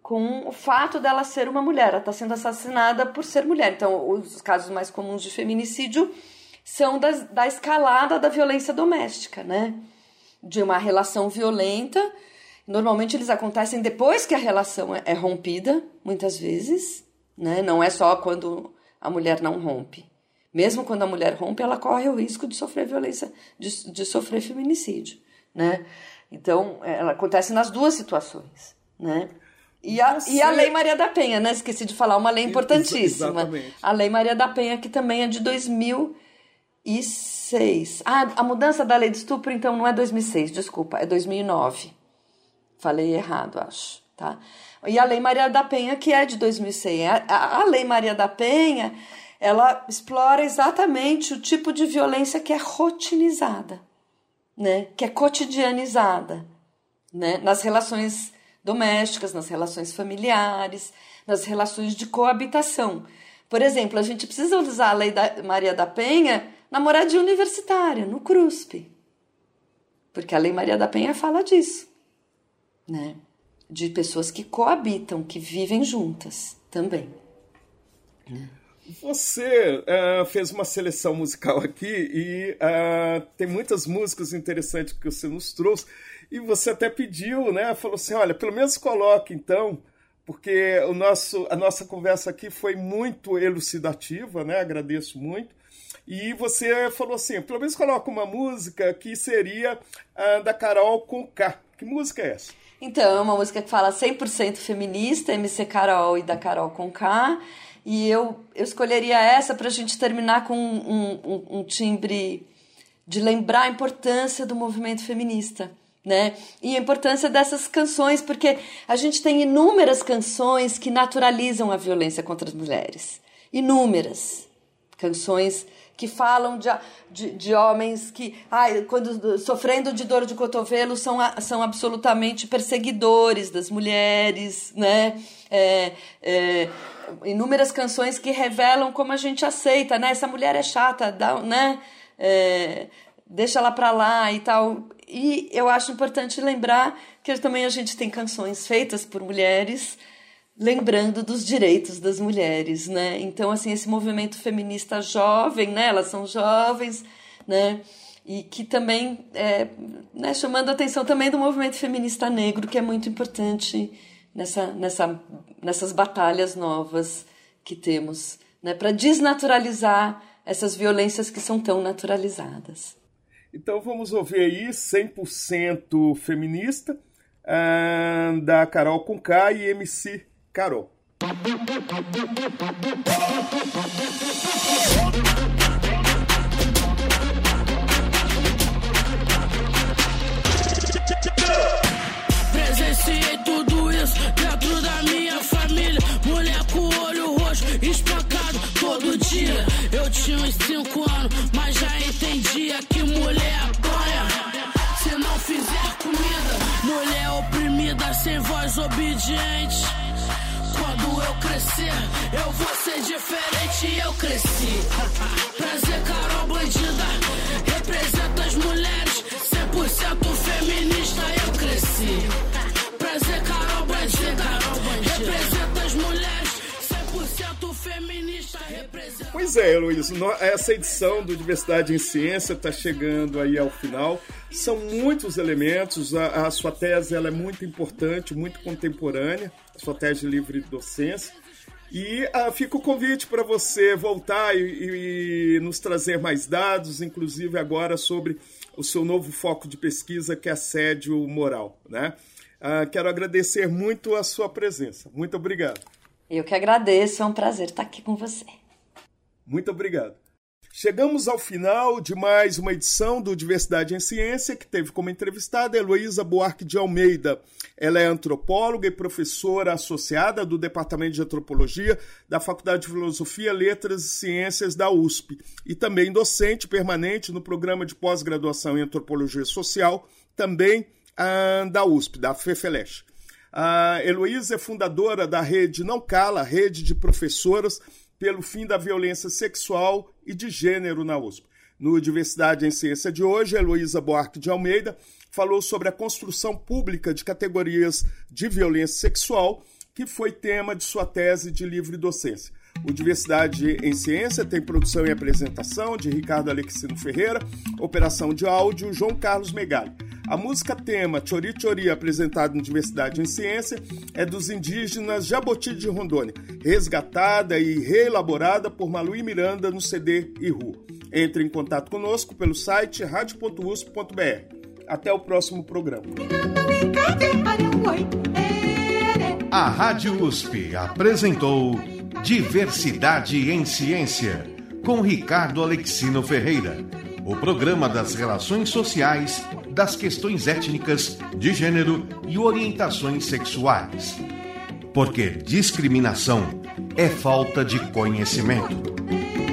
B: com o fato dela ser uma mulher. Ela está sendo assassinada por ser mulher. Então, os casos mais comuns de feminicídio são das, da escalada da violência doméstica, né? De uma relação violenta. Normalmente eles acontecem depois que a relação é, é rompida, muitas vezes, né? Não é só quando a mulher não rompe. Mesmo quando a mulher rompe, ela corre o risco de sofrer violência, de, de sofrer feminicídio né? Então, ela acontece nas duas situações, né? E a, Você... e a Lei Maria da Penha, né? Esqueci de falar, uma lei importantíssima. Exatamente. A Lei Maria da Penha, que também é de 2006. Ah, a mudança da lei de estupro, então, não é 2006, desculpa, é 2009. Falei errado, acho, tá? E a Lei Maria da Penha, que é de 2006. A, a, Lei Maria da Penha, ela explora exatamente o tipo de violência que é rotinizada né, que é cotidianizada, né, nas relações domésticas, nas relações familiares, nas relações de coabitação. Por exemplo, a gente precisa usar a lei da Maria da Penha na moradia universitária, no CRUSP. Porque a lei Maria da Penha fala disso, né? De pessoas que coabitam, que vivem juntas também.
A: Você uh, fez uma seleção musical aqui e uh, tem muitas músicas interessantes que você nos trouxe. E você até pediu, né? Falou assim: olha, pelo menos coloque então, porque o nosso, a nossa conversa aqui foi muito elucidativa, né? Agradeço muito. E você falou assim: pelo menos coloca uma música que seria uh, da Carol com K. Que música é essa?
B: Então, é uma música que fala 100% feminista, MC Carol e da Carol com K. E eu, eu escolheria essa para a gente terminar com um, um, um timbre de lembrar a importância do movimento feminista. Né? E a importância dessas canções, porque a gente tem inúmeras canções que naturalizam a violência contra as mulheres. Inúmeras canções que falam de, de, de homens que, ai, quando sofrendo de dor de cotovelo, são, são absolutamente perseguidores das mulheres, né? É, é, inúmeras canções que revelam como a gente aceita, né? Essa mulher é chata, dá, né? É, deixa ela pra lá e tal. E eu acho importante lembrar que também a gente tem canções feitas por mulheres, lembrando dos direitos das mulheres, né? Então, assim, esse movimento feminista jovem, né? Elas são jovens, né? E que também, é, né, chamando a atenção também do movimento feminista negro, que é muito importante nessa, nessa, nessas batalhas novas que temos, né, para desnaturalizar essas violências que são tão naturalizadas.
A: Então vamos ouvir aí 100% feminista uh, da Carol Conká e MC Carol.
D: Presenciei tudo isso dentro da minha família. Mulher com olho roxo, espancado todo dia. Eu tinha uns 5 anos, mas já entendia que mulher apanha. Se não fizer comida, mulher oprimida, sem voz obediente. Eu crescer, eu vou ser diferente. Eu cresci. Prazer, Carol Bandida. Representa
A: Pois é, Luiz, essa edição do Diversidade em Ciência está chegando aí ao final. São muitos elementos, a, a sua tese ela é muito importante, muito contemporânea sua tese de livre docência. E uh, fica o convite para você voltar e, e, nos trazer mais dados, inclusive agora sobre o seu novo foco de pesquisa, que é assédio moral. Né? Uh, quero agradecer muito a sua presença. Muito obrigado.
B: Eu que agradeço, é um prazer estar aqui com você.
A: Muito obrigado. Chegamos ao final de mais uma edição do Diversidade em Ciência, que teve como entrevistada Heloísa Buarque de Almeida. Ela é antropóloga e professora associada do Departamento de Antropologia da Faculdade de Filosofia, Letras e Ciências da USP e também docente permanente no programa de pós-graduação em Antropologia Social, também ah, da USP, da FEFELESH. A Heloísa é fundadora da rede Não Cala, rede de professoras pelo fim da violência sexual e de gênero na USP. No Diversidade em Ciência de hoje, Heloísa Buarque de Almeida falou sobre a construção pública de categorias de violência sexual, que foi tema de sua tese de livre docência. O Diversidade em Ciência tem produção e apresentação de Ricardo Alexino Ferreira, operação de áudio João Carlos Megali. A música tema Chori Chori, apresentada no Diversidade em Ciência, é dos indígenas Jaboti de Rondônia, resgatada e reelaborada por Maluí Miranda no CD Iru. Entre em contato conosco pelo site radio.usp.br. Até o próximo programa.
C: A Rádio USP apresentou Diversidade em Ciência, com Ricardo Alexino Ferreira. O programa das relações sociais das questões étnicas, de gênero e orientações sexuais. Porque discriminação é falta de conhecimento.